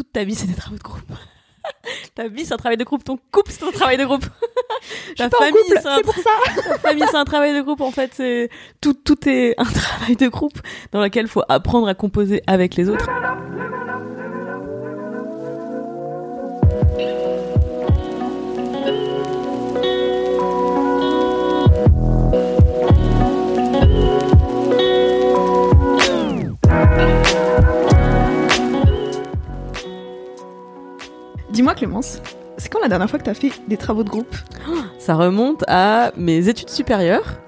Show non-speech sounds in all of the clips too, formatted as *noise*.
Toute ta vie, c'est des travaux de groupe. *laughs* ta vie, c'est un travail de groupe. Ton couple, c'est un travail de groupe. ta famille, c'est un... pour ça. *laughs* ta famille, c'est un travail de groupe. En fait, c'est tout, tout est un *laughs* travail de groupe dans lequel il faut apprendre à composer avec les autres. Dis-moi Clémence, c'est quand la dernière fois que tu as fait des travaux de groupe? Ça remonte à mes études supérieures.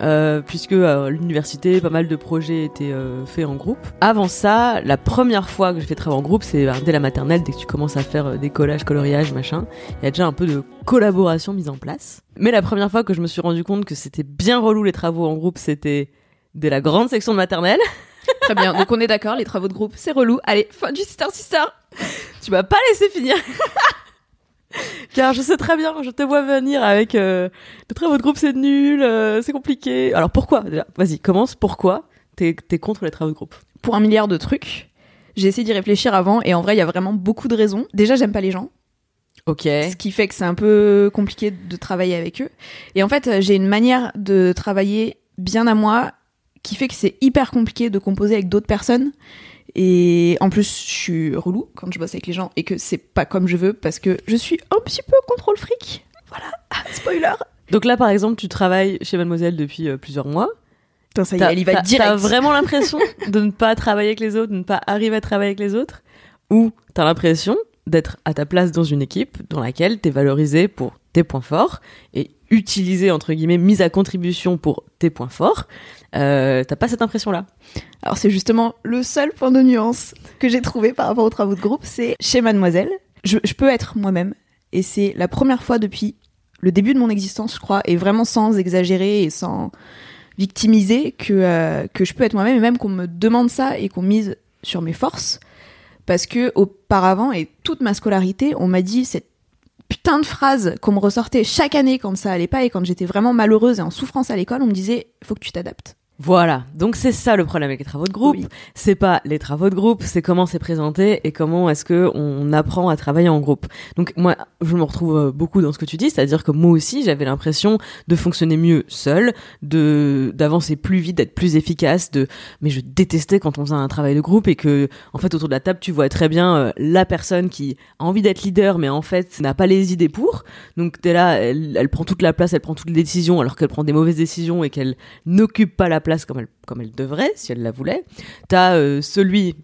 Euh, puisque à l'université, pas mal de projets étaient euh, faits en groupe. Avant ça, la première fois que j'ai fait travaux en groupe, c'est bah, dès la maternelle, dès que tu commences à faire euh, des collages, coloriages, machin. Il y a déjà un peu de collaboration mise en place. Mais la première fois que je me suis rendu compte que c'était bien relou les travaux en groupe, c'était dès la grande section de maternelle. Très bien, donc on est d'accord, les travaux de groupe, c'est relou. Allez, fin du sister sister Tu m'as pas laissé finir *laughs* Car je sais très bien, je te vois venir avec euh, le travaux de groupe c'est nul, euh, c'est compliqué. Alors pourquoi? Déjà Vas-y, commence. Pourquoi t'es es contre les travaux de groupe? Pour un milliard de trucs. J'ai essayé d'y réfléchir avant et en vrai il y a vraiment beaucoup de raisons. Déjà j'aime pas les gens. Ok. Ce qui fait que c'est un peu compliqué de travailler avec eux. Et en fait j'ai une manière de travailler bien à moi qui fait que c'est hyper compliqué de composer avec d'autres personnes. Et en plus, je suis relou quand je bosse avec les gens et que c'est pas comme je veux parce que je suis un petit peu contrôle fric. Voilà, *laughs* ah, spoiler. Donc là, par exemple, tu travailles chez Mademoiselle depuis euh, plusieurs mois. Putain, ça y est, elle y va direct. T'as vraiment l'impression *laughs* de ne pas travailler avec les autres, de ne pas arriver à travailler avec les autres? Ou t'as l'impression d'être à ta place dans une équipe dans laquelle t'es valorisé pour tes points forts et utilisé entre guillemets mise à contribution pour tes points forts euh, t'as pas cette impression là alors c'est justement le seul point de nuance que j'ai trouvé par rapport aux travaux de groupe c'est chez mademoiselle. Je, je peux être moi-même et c'est la première fois depuis le début de mon existence je crois et vraiment sans exagérer et sans victimiser que euh, que je peux être moi-même et même qu'on me demande ça et qu'on mise sur mes forces. Parce que auparavant et toute ma scolarité on m'a dit cette putain de phrase qu'on me ressortait chaque année quand ça allait pas et quand j'étais vraiment malheureuse et en souffrance à l'école, on me disait faut que tu t'adaptes. Voilà, donc c'est ça le problème avec les travaux de groupe. C'est pas les travaux de groupe, c'est comment c'est présenté et comment est-ce que on apprend à travailler en groupe. Donc moi, je me retrouve euh, beaucoup dans ce que tu dis, c'est-à-dire que moi aussi, j'avais l'impression de fonctionner mieux seul, de d'avancer plus vite, d'être plus efficace. De, mais je détestais quand on faisait un travail de groupe et que, en fait, autour de la table, tu vois très bien euh, la personne qui a envie d'être leader, mais en fait n'a pas les idées pour. Donc t'es là, elle, elle prend toute la place, elle prend toutes les décisions, alors qu'elle prend des mauvaises décisions et qu'elle n'occupe pas la place comme elle, comme elle devrait, si elle la voulait. T'as euh, celui,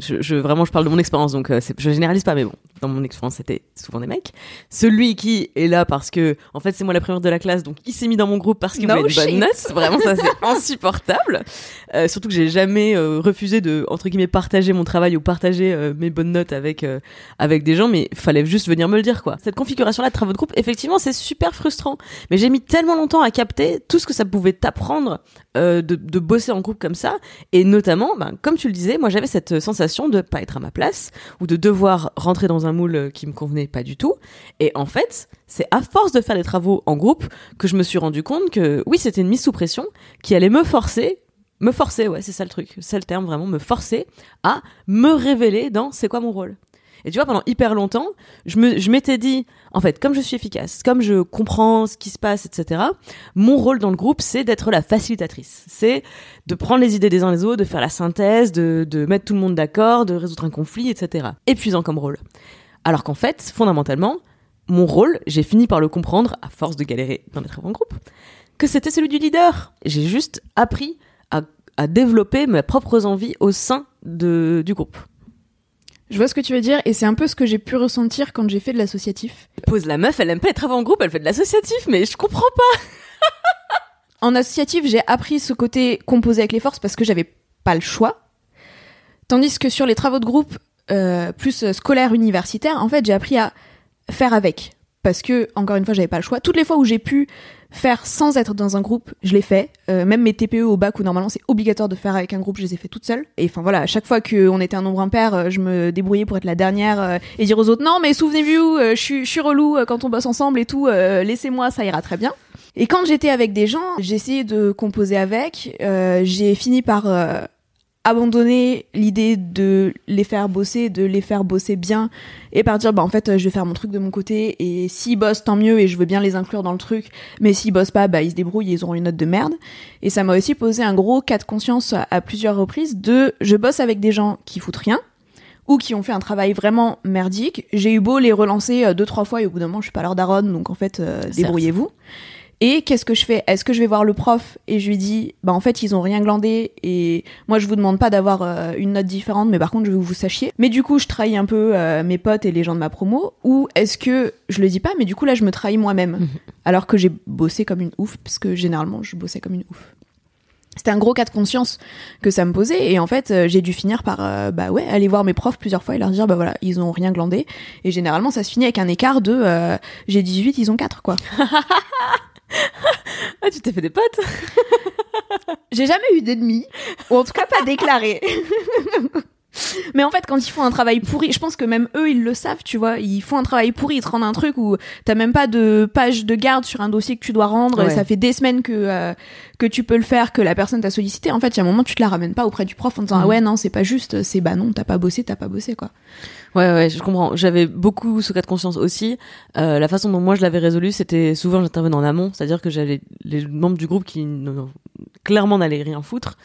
je, je, vraiment, je parle de mon expérience, donc euh, je généralise pas, mais bon, dans mon expérience, c'était souvent des mecs. Celui qui est là parce que, en fait, c'est moi la première de la classe, donc il s'est mis dans mon groupe parce qu'il No voulait une bonne note. Vraiment, ça c'est *laughs* insupportable. Euh, surtout que j'ai jamais euh, refusé de entre guillemets partager mon travail ou partager euh, mes bonnes notes avec avec des gens, mais fallait juste venir me le dire quoi. Cette configuration-là de travaux de groupe, effectivement, c'est super frustrant. Mais j'ai mis tellement longtemps à capter tout ce que ça pouvait t'apprendre de, de bosser en groupe comme ça, et notamment, ben, comme tu le disais, moi j'avais cette sensation de pas être à ma place ou de devoir rentrer dans un moule qui me convenait pas du tout. Et en fait, c'est à force de faire des travaux en groupe que je me suis rendu compte que oui, c'était une mise sous pression qui allait me forcer me forcer, ouais, c'est ça le truc, c'est le terme vraiment, me forcer à me révéler dans c'est quoi mon rôle. Et tu vois, pendant hyper longtemps, je me, je m'étais dit, en fait, comme je suis efficace, comme je comprends ce qui se passe, etc., mon rôle dans le groupe, c'est d'être la facilitatrice. C'est de prendre les idées des uns des autres, de faire la synthèse, de, de mettre tout le monde d'accord, de résoudre un conflit, etc. Épuisant comme rôle. Alors qu'en fait, fondamentalement, mon rôle, j'ai fini par le comprendre, à force de galérer dans les travaux en groupe, que c'était celui du leader. J'ai juste appris à, à développer mes propres envies au sein de, du groupe. Je vois ce que tu veux dire et c'est un peu ce que j'ai pu ressentir quand j'ai fait de l'associatif. Pose la meuf, elle aime pas les travaux en groupe, elle fait de l'associatif, mais je comprends pas. *laughs* En associatif, j'ai appris ce côté composé avec les forces parce que j'avais pas le choix. Tandis que sur les travaux de groupe euh, plus scolaire universitaire, en fait, j'ai appris à faire avec parce que encore une fois, j'avais pas le choix. Toutes les fois où j'ai pu faire sans être dans un groupe, je l'ai fait. Euh, même mes TPE au bac où normalement c'est obligatoire de faire avec un groupe, je les ai fait toutes seules. Et enfin voilà, à chaque fois qu'on était un nombre impair, euh, je me débrouillais pour être la dernière euh, et dire aux autres non mais souvenez-vous, suis je suis relou quand on bosse ensemble et tout, laissez-moi, ça ira très bien. Et quand j'étais avec des gens, essayé de composer avec. j'ai fini par abandonner l'idée de les faire bosser, de les faire bosser bien et partir bah en fait je vais faire mon truc de mon côté et s'ils bossent tant mieux et je veux bien les inclure dans le truc. Mais s'ils bossent pas bah ils se débrouillent ils auront une note de merde. Et ça m'a aussi posé un gros cas de conscience à plusieurs reprises de je bosse avec des gens qui foutent rien ou qui ont fait un travail vraiment merdique. J'ai eu beau les relancer euh, deux trois fois et au bout d'un moment je suis pas leur daronne donc en fait euh, débrouillez-vous et qu'est-ce que je fais? Est-ce que je vais voir le prof? Et je lui dis, bah en fait ils ont rien glandé et moi je vous demande pas d'avoir euh, une note différente, mais par contre je veux que vous sachiez. Mais du coup je trahis un peu euh, mes potes et les gens de ma promo. Ou est-ce que je le dis pas, mais du coup là je me trahis moi-même, mhm. alors que j'ai bossé comme une ouf, parce que généralement je bossais comme une ouf. C'était un gros cas de conscience que ça me posait et en fait euh, j'ai dû finir par bah ouais aller voir mes profs plusieurs fois et leur dire bah voilà ils ont rien glandé et généralement ça se finit avec un écart de j'ai 18 ils ont 4 quoi *laughs* ah, tu t'es fait des potes J'ai jamais eu d'ennemis, ou en tout cas pas déclarés. *laughs* Mais en fait, quand ils font un travail pourri, je pense que même eux, ils le savent, tu vois. Ils font un travail pourri, ils te rendent un truc où t'as même pas de page de garde sur un dossier que tu dois rendre. Et ça fait des semaines que euh, que tu peux le faire, que la personne t'a sollicité. En fait, il y a un moment, tu te la ramènes pas auprès du prof en disant ah ouais non, c'est pas juste. C'est bah non, t'as pas bossé, t'as pas bossé quoi. Ouais, ouais, je comprends. J'avais beaucoup ce cas de conscience aussi. Euh, la façon dont moi je l'avais résolu, c'était souvent j'intervenais en amont, c'est-à-dire que j'avais les membres du groupe qui clairement n'allaient rien foutre.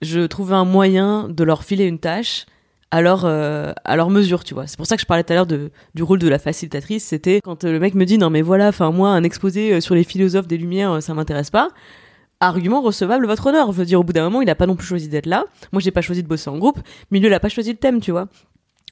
Je trouvais un moyen de leur filer une tâche à leur, euh, à leur mesure, tu vois. C'est pour ça que je parlais tout à l'heure du rôle de la facilitatrice. C'était quand euh, le mec me dit non mais voilà, enfin moi un exposé euh, sur les philosophes des Lumières, ça m'intéresse pas. Argument recevable, votre honneur. Je veux dire, au bout d'un moment, il a pas non plus choisi d'être là. Moi, j'ai pas choisi de bosser en groupe, lui, il a pas choisi le thème, tu vois.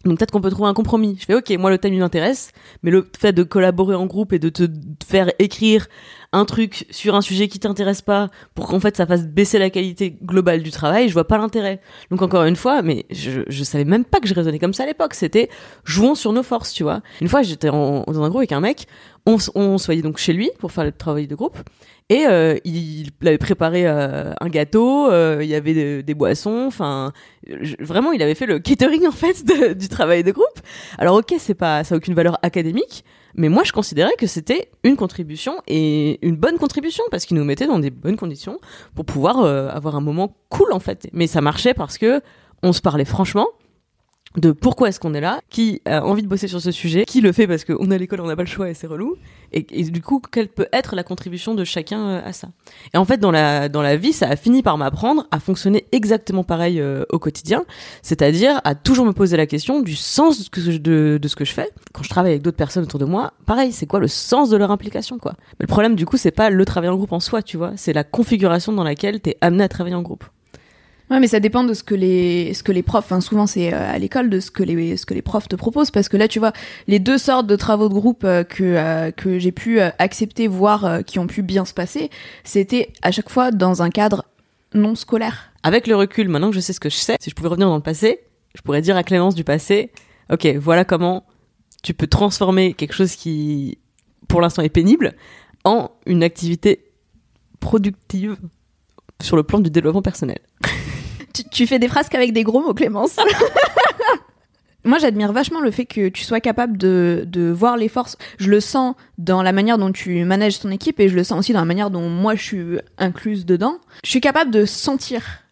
Donc peut-être qu'on peut trouver un compromis. Je fais ok, moi le thème il m'intéresse, mais le fait de collaborer en groupe et de te faire écrire un truc sur un sujet qui t'intéresse pas pour qu'en fait ça fasse baisser la qualité globale du travail, je vois pas l'intérêt. Donc encore une fois, mais je, je savais même pas que je raisonnais comme ça à l'époque. C'était jouons sur nos forces, tu vois. Une fois j'étais dans un groupe avec un mec, on, on se voyait donc chez lui pour faire le travail de groupe. Et euh, il, avait préparé euh, un gâteau, euh, il y avait des boissons, enfin vraiment il avait fait le catering en fait du travail de groupe. Alors ok, c'est pas ça a aucune valeur académique, mais moi je considérais que c'était une contribution et une bonne contribution parce qu'il nous mettait dans des bonnes conditions pour pouvoir avoir un moment cool en fait. Mais ça marchait parce que on se parlait franchement de pourquoi est-ce qu'on est là, qui a envie de bosser sur ce sujet, qui le fait parce qu'on est à l'école, on n'a pas le choix et c'est relou, et, du coup, quelle peut être la contribution de chacun euh, à ça? Et en fait, dans la, dans la vie, ça a fini par m'apprendre à fonctionner exactement pareil euh, au quotidien, c'est-à-dire à toujours me poser la question du sens de, de, de, ce que je fais. Quand je travaille avec d'autres personnes autour de moi, pareil, c'est quoi le sens de leur implication, quoi? Mais le problème, du coup, c'est pas le travail en groupe en soi, tu vois, c'est la configuration dans laquelle t'es amené à travailler en groupe. Ouais, mais ça dépend de ce que les ce que les profs, enfin souvent c'est euh, à l'école de ce que les ce que les profs te proposent parce que là tu vois les deux sortes de travaux de groupe euh, que euh, que j'ai pu accepter voir qui ont pu bien se passer, c'était à chaque fois dans un cadre non scolaire. Avec le recul, maintenant que je sais ce que je sais, si je pouvais revenir dans le passé, je pourrais dire à Clémence du passé, OK, voilà comment tu peux transformer quelque chose qui pour l'instant est pénible en une activité productive sur le plan du développement personnel. Tu, fais des phrases qu'avec des gros mots, Clémence. *laughs* Moi, j'admire vachement le fait que tu sois capable de, de voir les forces. Je le sens dans la manière dont tu manages ton équipe et je le sens aussi dans la manière dont moi je suis incluse dedans. Je suis capable de sentir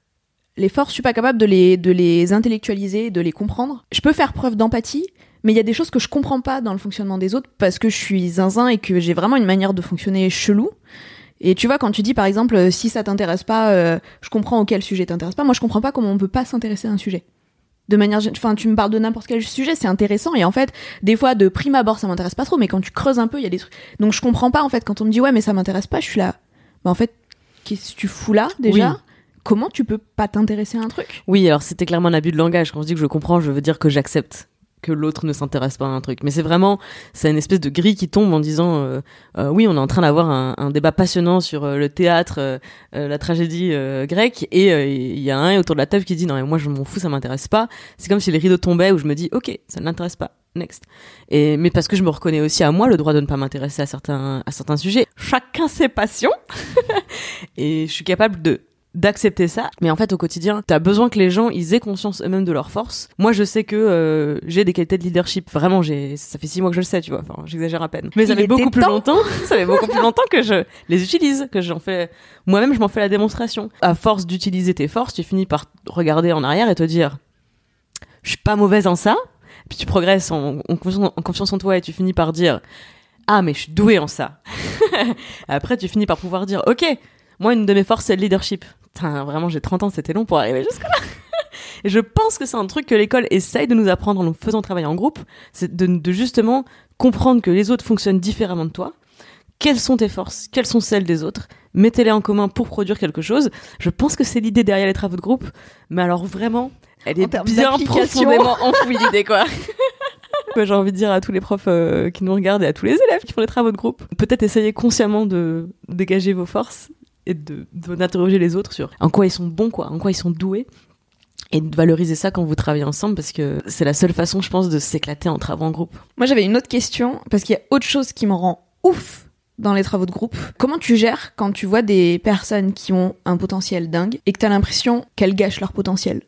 les forces, je suis pas capable de les, de les intellectualiser, de les comprendre. Je peux faire preuve d'empathie, mais il y a des choses que je comprends pas dans le fonctionnement des autres parce que je suis zinzin et que j'ai vraiment une manière de fonctionner chelou. Et tu vois, quand tu dis par exemple, euh, si ça t'intéresse pas, euh, je comprends auquel sujet t'intéresse pas. Moi, je comprends pas comment on peut pas s'intéresser à un sujet. De manière, enfin, tu me parles de n'importe quel sujet, c'est intéressant. Et en fait, des fois, de prime abord, ça m'intéresse pas trop, mais quand tu creuses un peu, il y a des trucs. Donc, je comprends pas en fait quand on me dit ouais, mais ça m'intéresse pas. Je suis là. Bah en fait, qu'est-ce que tu fous là déjà? Comment tu peux pas t'intéresser à un truc? Oui, alors c'était clairement un abus de langage. Quand je dis que je comprends, je veux dire que j'accepte que l'autre ne s'intéresse pas à un truc. Mais c'est vraiment, c'est une espèce de grille qui tombe en disant, euh, euh, oui, on est en train d'avoir un, débat passionnant sur euh, le théâtre, la tragédie grecque, et il y a un autour de la table qui dit, non, mais moi je m'en fous, ça m'intéresse pas. C'est comme si les rideaux tombaient où je me dis, ok, ça ne l'intéresse pas. Next. Et mais parce que je me reconnais aussi à moi le droit de ne pas m'intéresser à certains à certains sujets. Chacun ses passions. *laughs* et je suis capable de d'accepter ça. Mais en fait, au quotidien, t'as besoin que les gens, ils aient conscience eux-mêmes de leurs forces. Moi, je sais que euh, j'ai des qualités de leadership. Vraiment, j'ai, ça fait six mois que je le sais, tu vois. Enfin, j'exagère à peine. Mais ça fait beaucoup plus longtemps. *laughs* ça fait beaucoup plus longtemps que je les utilise, que j'en fais. Moi-même, je m'en fais la démonstration. À force d'utiliser tes forces, tu finis par regarder en arrière et te dire, je suis pas mauvaise en ça. Puis tu progresses en, en, confiance, en confiance en toi et tu finis par dire, ah mais je suis douée en ça. *laughs* Après, tu finis par pouvoir dire, ok, moi, une de mes forces, c'est le leadership vraiment, j'ai 30 ans, c'était long pour arriver jusque-là. *laughs* Et je pense que c'est un truc que l'école essaye de nous apprendre en nous faisant travailler en groupe, c'est de, justement comprendre que les autres fonctionnent différemment de toi. Quelles sont tes forces? Quelles sont celles des autres? Mettez-les en commun pour produire quelque chose. Je pense que c'est l'idée derrière les travaux de groupe, mais alors vraiment, elle est bien profondément enfouie l'idée, quoi. *laughs* J'ai envie de dire à tous les profs euh, qui nous regardent et à tous les élèves qui font les travaux de groupe, peut-être essayer consciemment de dégager vos forces et de d'interroger les autres sur en quoi ils sont bons quoi, en quoi ils sont doués et de valoriser ça quand vous travaillez ensemble parce que c'est la seule façon je pense de s'éclater en travaux en groupe. Moi j'avais une autre question parce qu'il y a autre chose qui me rend ouf dans les travaux de groupe. Comment tu gères quand tu vois des personnes qui ont un potentiel dingue et que tu as l'impression qu'elles gâchent leur potentiel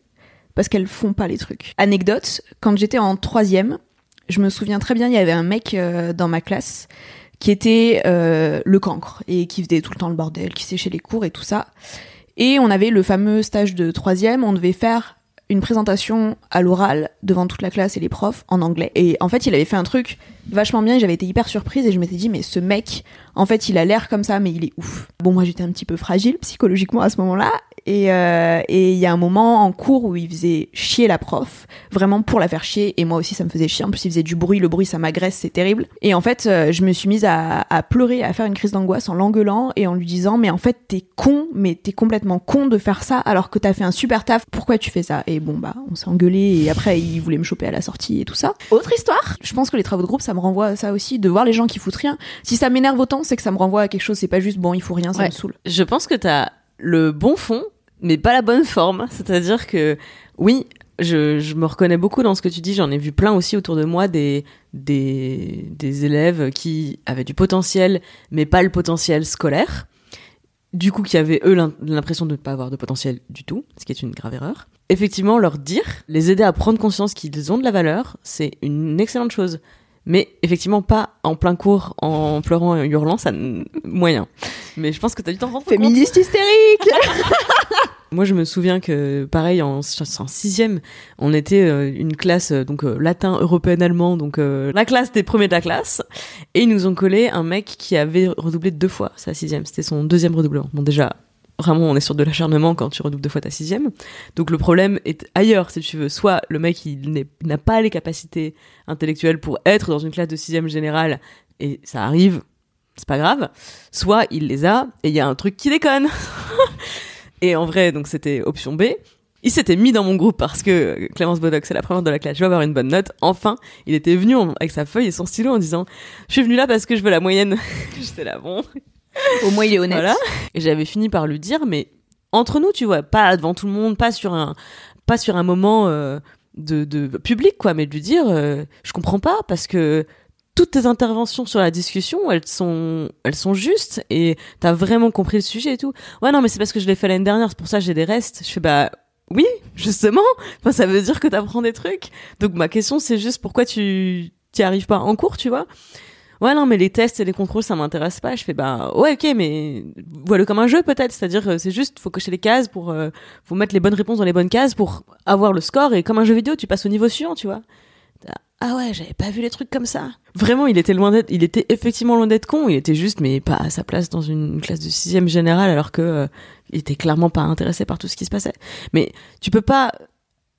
parce qu'elles font pas les trucs? Anecdote, quand j'étais en troisième, je me souviens très bien, il y avait un mec euh, dans ma classe qui était euh, le cancre et qui faisait tout le temps le bordel, qui séchait les cours et tout ça. Et on avait le fameux stage de troisième, on devait faire une présentation à l'oral devant toute la classe et les profs en anglais. Et en fait, il avait fait un truc vachement bien et j'avais été hyper surprise et je m'étais dit, mais ce mec, en fait, il a l'air comme ça, mais il est ouf. Bon, moi, j'étais un petit peu fragile psychologiquement à ce moment-là et euh, il y a un moment en cours où il faisait chier la prof, vraiment pour la faire chier. Et moi aussi, ça me faisait chier. En plus, il faisait du bruit. Le bruit, ça m'agresse, c'est terrible. Et en fait, euh, je me suis mise à, pleurer, à faire une crise d'angoisse en l'engueulant et en lui disant, mais en fait, t'es con, mais t'es complètement con de faire ça alors que t'as fait un super taf. Pourquoi tu fais ça? Bon, bah, on s'est engueulé et après, il voulait me choper à la sortie et tout ça. Autre histoire. Je pense que les travaux de groupe, ça me renvoie à ça aussi, de voir les gens qui foutent rien. Si ça m'énerve autant, c'est que ça me renvoie à quelque chose. C'est pas juste bon, il faut rien, ça me saoule. Je pense que t'as le bon fond mais pas la bonne forme. C'est-à-dire que oui, je, je, me reconnais beaucoup dans ce que tu dis. J'en ai vu plein aussi autour de moi des, des, des élèves qui avaient du potentiel, mais pas le potentiel scolaire. Du coup, qui avaient eux l'impression de ne pas avoir de potentiel du tout, ce qui est une grave erreur. Effectivement, leur dire, les aider à prendre conscience qu'ils ont de la valeur, c'est une excellente chose. Mais effectivement pas en plein cours en pleurant et en hurlant ça moyen. Mais je pense que t'as du temps rendre féministe hystérique *laughs* *laughs* moi je me souviens que pareil en, en sixième on était euh, une classe euh, donc euh, latin européen allemand donc la classe des premiers de la classe et ils nous ont collé un mec qui avait redoublé deux fois sa sixième. C'était son deuxième redoublement. Bon déjà vraiment on est sur de l'acharnement quand tu redoubles deux fois ta sixième. Donc le problème est ailleurs, si tu veux. Soit le mec il n'a pas les capacités intellectuelles pour être dans une classe de sixième générale et ça arrive, c'est pas grave. Soit il les a et il y a un truc qui déconne. *laughs* et en vrai, donc c'était option B. Il s'était mis dans mon groupe parce que Clémence Bodoc, c'est la première de la classe, je vais avoir une bonne note. Enfin, il était venu avec sa feuille et son stylo en disant « Je suis venu là parce que je veux la moyenne. *laughs* » J'étais là, bon, au moins, il est honnête. Voilà. Et j'avais fini par lui dire, mais entre nous, tu vois, pas devant tout le monde, pas sur un, pas sur un moment euh, de, de, public, quoi, mais de lui dire, euh, je comprends pas parce que toutes tes interventions sur la discussion, elles sont, elles sont justes et t'as vraiment compris le sujet et tout. Ouais, non, mais c'est parce que je l'ai fait l'année dernière, c'est pour ça que j'ai des restes. Je fais, bah, oui, justement. *laughs* Enfin, ça veut dire que t'apprends des trucs. Donc, ma question, c'est juste pourquoi tu, t'y arrives pas en cours, tu vois? Ouais non mais les tests et les contrôles ça m'intéresse pas. Je fais bah ouais ok mais voilà comme un jeu peut-être. C'est-à-dire euh, c'est juste faut cocher les cases pour euh, faut mettre les bonnes réponses dans les bonnes cases pour avoir le score. Et comme un jeu vidéo tu passes au niveau suivant tu vois. Ah ouais j'avais pas vu les trucs comme ça. Vraiment il était loin d'être il était effectivement loin d'être con. Il était juste mais pas à sa place dans une classe de sixième générale alors que euh, il était clairement pas intéressé par tout ce qui se passait. Mais tu peux pas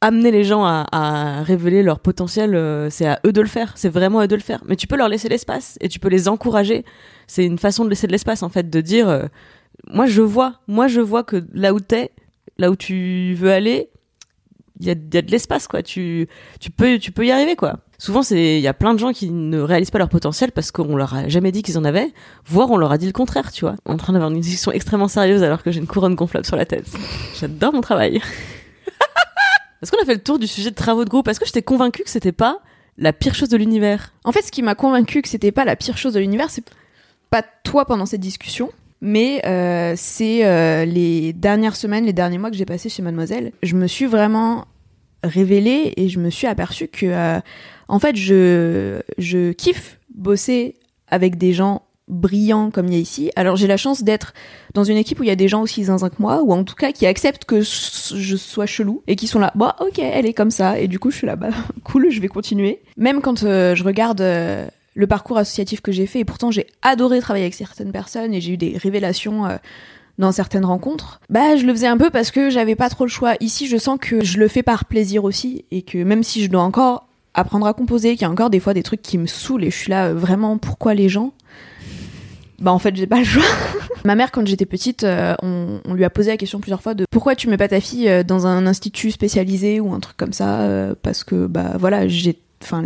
amener les gens à, révéler leur potentiel, euh, c'est à eux de le faire. C'est vraiment à eux de le faire. Mais tu peux leur laisser l'espace et tu peux les encourager. C'est une façon de laisser de l'espace en fait, de dire, euh, moi je vois, moi je vois que là où t'es, là où tu veux aller, il y a, y a de l'espace quoi. Tu tu peux tu peux y arriver quoi. Souvent c'est il y a plein de gens qui ne réalisent pas leur potentiel parce qu'on leur a jamais dit qu'ils en avaient, voire on leur a dit le contraire, tu vois. En train d'avoir une discussion extrêmement sérieuse alors que j'ai une couronne gonflable sur la tête. *laughs* J'adore mon travail. Est-ce qu'on a fait le tour du sujet de travaux de groupe? Est-ce que j'étais convaincue que c'était pas la pire chose de l'univers? En fait, ce qui m'a convaincu que c'était pas la pire chose de l'univers, c'est pas toi pendant cette discussion, mais euh, c'est euh, les dernières semaines, les derniers mois que j'ai passé chez Mademoiselle. Je me suis vraiment révélée et je me suis aperçue que, euh, en fait, je, je kiffe bosser avec des gens brillants comme il y a ici. Alors j'ai la chance d'être dans une équipe où il y a des gens aussi zinzin que moi, ou en tout cas qui acceptent que je sois chelou et qui sont là, bah ok, elle est comme ça, et du coup je suis là, bah *laughs* cool, je vais continuer. Même quand euh, je regarde euh, le parcours associatif que j'ai fait, et pourtant j'ai adoré travailler avec certaines personnes et j'ai eu des révélations. euh, dans certaines rencontres, bah je le faisais un peu parce que j'avais pas trop le choix. Ici, je sens que je le fais par plaisir aussi et que même si je dois encore apprendre à composer, qu'il y a encore des fois des trucs qui me saoulent et je suis là vraiment pourquoi les gens? Bah en fait j'ai pas le choix. *laughs* Ma mère quand j'étais petite, euh, on, lui a posé la question plusieurs fois de pourquoi tu mets pas ta fille euh, dans un institut spécialisé ou un truc comme ça euh, parce que bah voilà j'ai enfin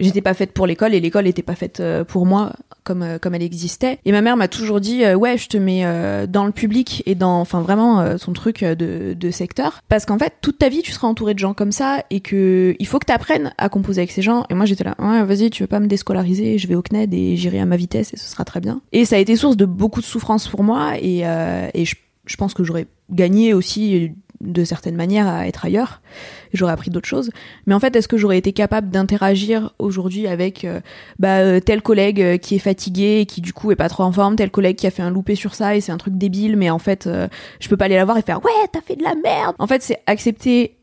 j'étais pas faite pour l'école et l'école était pas faite euh, pour moi comme euh, comme elle existait. Et ma mère m'a toujours dit euh, ouais je te mets dans le public et dans enfin vraiment euh, son truc de, de secteur. Parce qu'en fait toute ta vie tu seras entouré de gens comme ça et que il faut que tu apprennes à composer avec ces gens. Et moi j'étais là ouais vas-y tu veux pas me déscolariser je vais au CNED et j'irai à ma vitesse et ce sera très bien. Et ça a été source de beaucoup de souffrance pour moi et, et je, je pense que j'aurais gagné aussi de certaines manières à être ailleurs. J'aurais appris d'autres choses. Mais en fait est-ce que j'aurais été capable d'interagir aujourd'hui avec euh, bah, euh, tel collègue euh, qui est fatigué et qui du coup est pas trop en forme tel collègue qui a fait un loupé sur ça et c'est un truc débile mais en fait je peux pas aller la voir et faire ouais t'as fait de la merde! En fait c'est accepter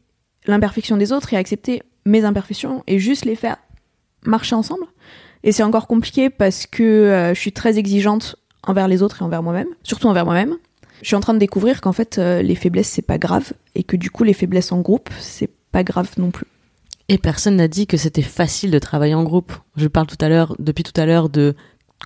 l'imperfection des autres et accepter mes imperfections et juste les faire marcher ensemble. Et c'est encore compliqué parce que je suis très exigeante envers les autres et envers moi-même surtout envers moi-même je suis en train de découvrir qu'en fait euh, les faiblesses c'est pas grave et que du coup les faiblesses en groupe c'est pas grave non plus Et personne n'a dit que c'était facile de travailler en groupe. Je parle depuis tout à l'heure, de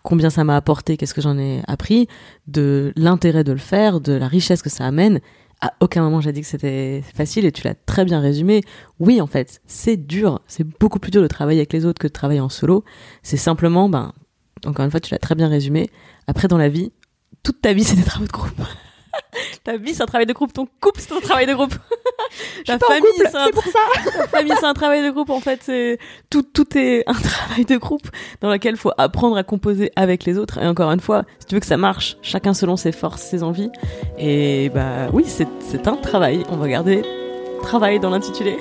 combien ça m'a apporté, qu'est-ce que j'en ai appris, de l'intérêt de le faire, de la richesse que ça amène. À aucun moment j'ai dit que c'était facile et tu l'as très bien résumé. Oui, en fait, c'est dur. C'est beaucoup plus dur de travailler avec les autres que de travailler en solo. C'est simplement, ben, encore une fois, tu l'as très bien résumé. Après, dans la vie, toute ta vie, c'est des travaux de groupe. *laughs* ta vie, c'est un travail de groupe. Ton couple, c'est un travail de groupe. ta pas famille, c'est un pour ça *laughs* la famille, c'est un travail de groupe. En fait, c'est tout, tout est un *laughs* travail de groupe dans lequel il faut apprendre à composer avec les autres. Et encore une fois, si tu veux que ça marche, chacun selon ses forces, ses envies. Et bah oui, c'est, c'est un travail. On va garder travail dans l'intitulé.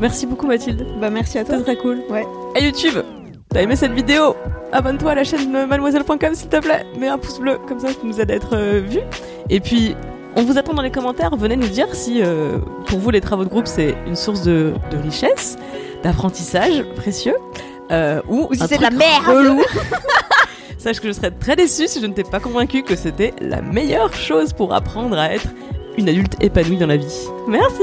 Merci beaucoup Mathilde. bah merci à toi C'était très cool. ouais À YouTube, t'as aimé cette vidéo Abonne-toi à la chaîne mademoiselle.com s'il te plaît. Mets un pouce bleu, comme ça, ça nous aide à être euh, vus. Et puis, on vous attend dans les commentaires. Venez nous dire si, euh, pour vous, les travaux de groupe, c'est une source de, de richesse, d'apprentissage précieux, euh, ou, Ou si c'est de la merde. *laughs* Sache que je serais très déçue si je ne t'ai pas convaincu que c'était la meilleure chose pour apprendre à être une adulte épanouie dans la vie. Merci